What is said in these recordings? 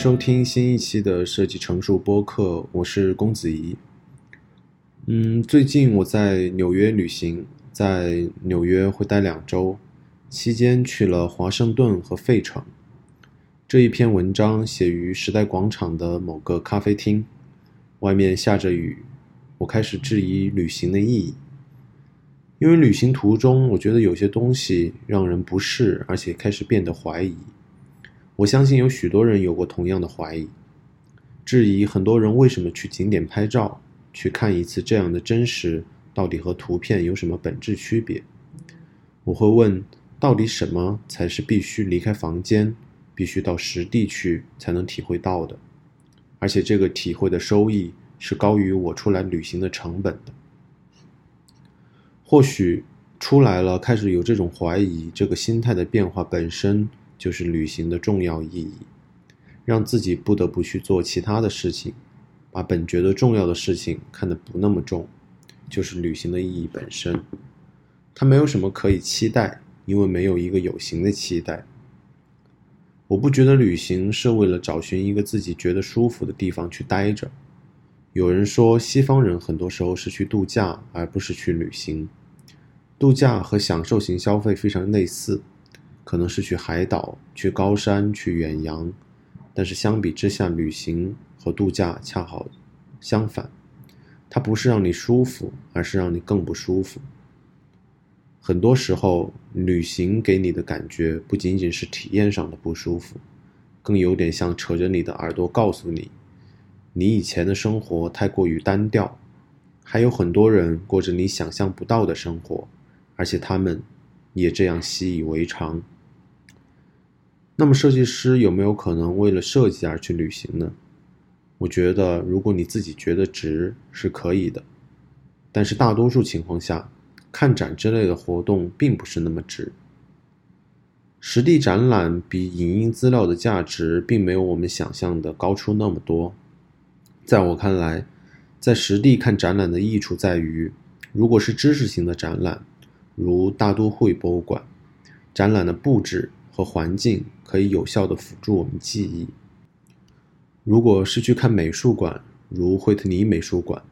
收听新一期的设计成熟播客，我是公子怡。嗯，最近我在纽约旅行，在纽约会待两周，期间去了华盛顿和费城。这一篇文章写于时代广场的某个咖啡厅，外面下着雨，我开始质疑旅行的意义，因为旅行途中，我觉得有些东西让人不适，而且开始变得怀疑。我相信有许多人有过同样的怀疑，质疑很多人为什么去景点拍照，去看一次这样的真实，到底和图片有什么本质区别？我会问，到底什么才是必须离开房间，必须到实地去才能体会到的？而且这个体会的收益是高于我出来旅行的成本的。或许出来了，开始有这种怀疑，这个心态的变化本身。就是旅行的重要意义，让自己不得不去做其他的事情，把本觉得重要的事情看得不那么重，就是旅行的意义本身。它没有什么可以期待，因为没有一个有形的期待。我不觉得旅行是为了找寻一个自己觉得舒服的地方去待着。有人说，西方人很多时候是去度假，而不是去旅行。度假和享受型消费非常类似。可能是去海岛、去高山、去远洋，但是相比之下，旅行和度假恰好相反，它不是让你舒服，而是让你更不舒服。很多时候，旅行给你的感觉不仅仅是体验上的不舒服，更有点像扯着你的耳朵告诉你，你以前的生活太过于单调，还有很多人过着你想象不到的生活，而且他们也这样习以为常。那么，设计师有没有可能为了设计而去旅行呢？我觉得，如果你自己觉得值，是可以的。但是，大多数情况下，看展之类的活动并不是那么值。实地展览比影音资料的价值，并没有我们想象的高出那么多。在我看来，在实地看展览的益处在于，如果是知识型的展览，如大都会博物馆，展览的布置。和环境可以有效的辅助我们记忆。如果是去看美术馆，如惠特尼美术馆，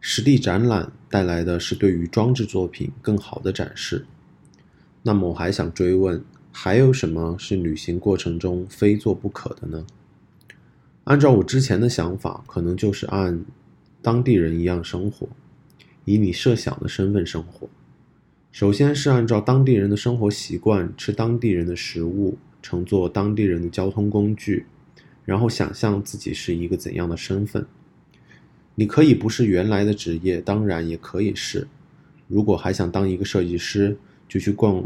实地展览带来的是对于装置作品更好的展示。那么我还想追问，还有什么是旅行过程中非做不可的呢？按照我之前的想法，可能就是按当地人一样生活，以你设想的身份生活。首先是按照当地人的生活习惯吃当地人的食物，乘坐当地人的交通工具，然后想象自己是一个怎样的身份。你可以不是原来的职业，当然也可以是。如果还想当一个设计师，就去逛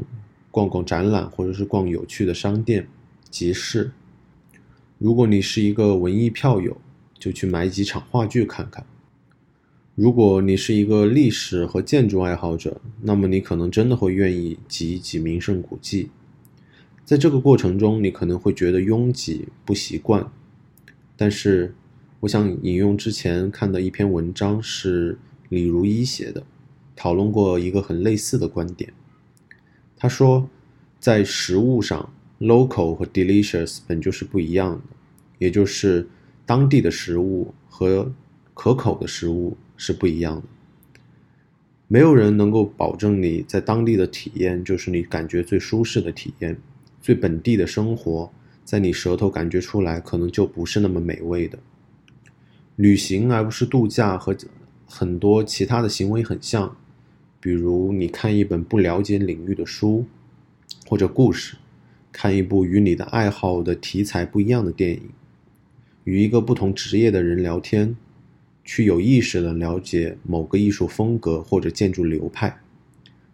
逛逛展览，或者是逛有趣的商店、集市。如果你是一个文艺票友，就去买几场话剧看看。如果你是一个历史和建筑爱好者，那么你可能真的会愿意挤一挤名胜古迹。在这个过程中，你可能会觉得拥挤不习惯。但是，我想引用之前看的一篇文章，是李如一写的，讨论过一个很类似的观点。他说，在食物上，local 和 delicious 本就是不一样的，也就是当地的食物和可口的食物。是不一样的。没有人能够保证你在当地的体验就是你感觉最舒适的体验，最本地的生活，在你舌头感觉出来可能就不是那么美味的。旅行而不是度假和很多其他的行为很像，比如你看一本不了解领域的书或者故事，看一部与你的爱好的题材不一样的电影，与一个不同职业的人聊天。去有意识的了解某个艺术风格或者建筑流派，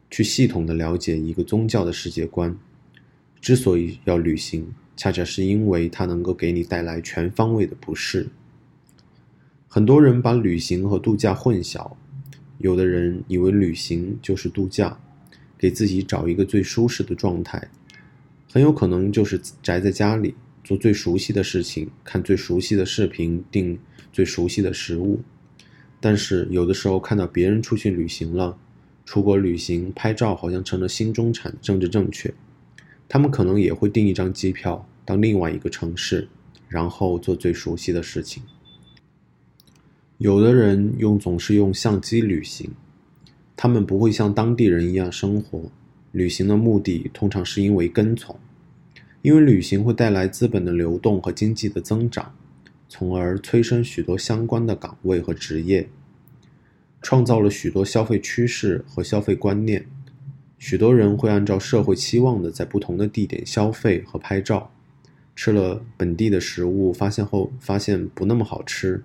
去系统的了解一个宗教的世界观。之所以要旅行，恰恰是因为它能够给你带来全方位的不适。很多人把旅行和度假混淆，有的人以为旅行就是度假，给自己找一个最舒适的状态，很有可能就是宅在家里。做最熟悉的事情，看最熟悉的视频，定最熟悉的食物。但是有的时候看到别人出去旅行了，出国旅行拍照好像成了新中产政治正确。他们可能也会订一张机票到另外一个城市，然后做最熟悉的事情。有的人用总是用相机旅行，他们不会像当地人一样生活。旅行的目的通常是因为跟从，因为旅行会带来资本的流动和经济的增长，从而催生许多相关的岗位和职业，创造了许多消费趋势和消费观念。许多人会按照社会期望的在不同的地点消费和拍照，吃了本地的食物，发现后发现不那么好吃。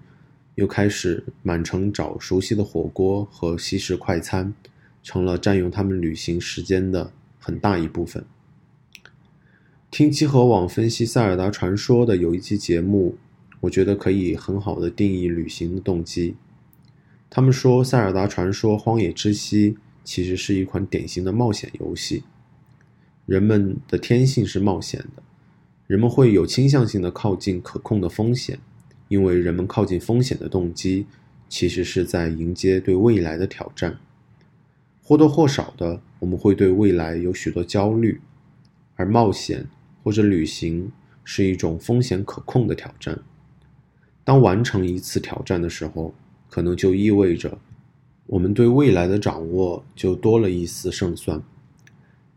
又开始满城找熟悉的火锅和西式快餐，成了占用他们旅行时间的很大一部分。听集合网分析《塞尔达传说》的有一期节目，我觉得可以很好的定义旅行的动机。他们说，《塞尔达传说：荒野之息》其实是一款典型的冒险游戏。人们的天性是冒险的，人们会有倾向性的靠近可控的风险。因为人们靠近风险的动机，其实是在迎接对未来的挑战。或多或少的，我们会对未来有许多焦虑，而冒险或者旅行是一种风险可控的挑战。当完成一次挑战的时候，可能就意味着我们对未来的掌握就多了一丝胜算。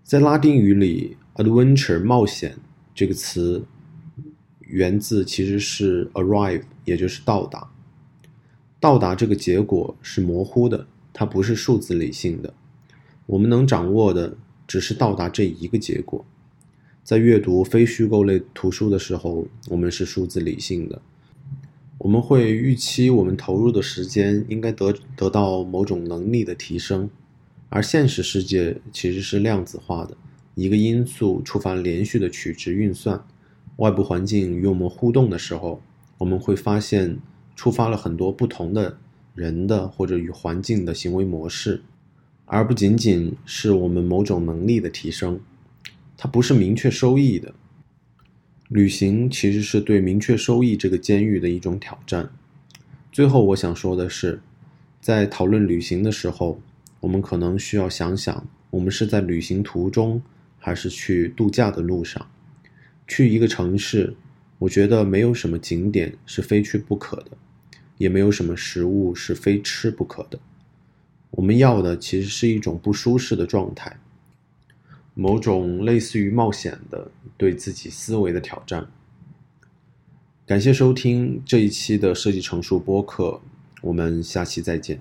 在拉丁语里，“adventure” 冒险这个词。源自其实是 arrive，也就是到达。到达这个结果是模糊的，它不是数字理性的。我们能掌握的只是到达这一个结果。在阅读非虚构类图书的时候，我们是数字理性的。我们会预期我们投入的时间应该得得到某种能力的提升，而现实世界其实是量子化的。一个因素触发连续的取值运算。外部环境与我们互动的时候，我们会发现触发了很多不同的人的或者与环境的行为模式，而不仅仅是我们某种能力的提升。它不是明确收益的。旅行其实是对明确收益这个监狱的一种挑战。最后，我想说的是，在讨论旅行的时候，我们可能需要想想，我们是在旅行途中，还是去度假的路上。去一个城市，我觉得没有什么景点是非去不可的，也没有什么食物是非吃不可的。我们要的其实是一种不舒适的状态，某种类似于冒险的对自己思维的挑战。感谢收听这一期的设计成熟播客，我们下期再见。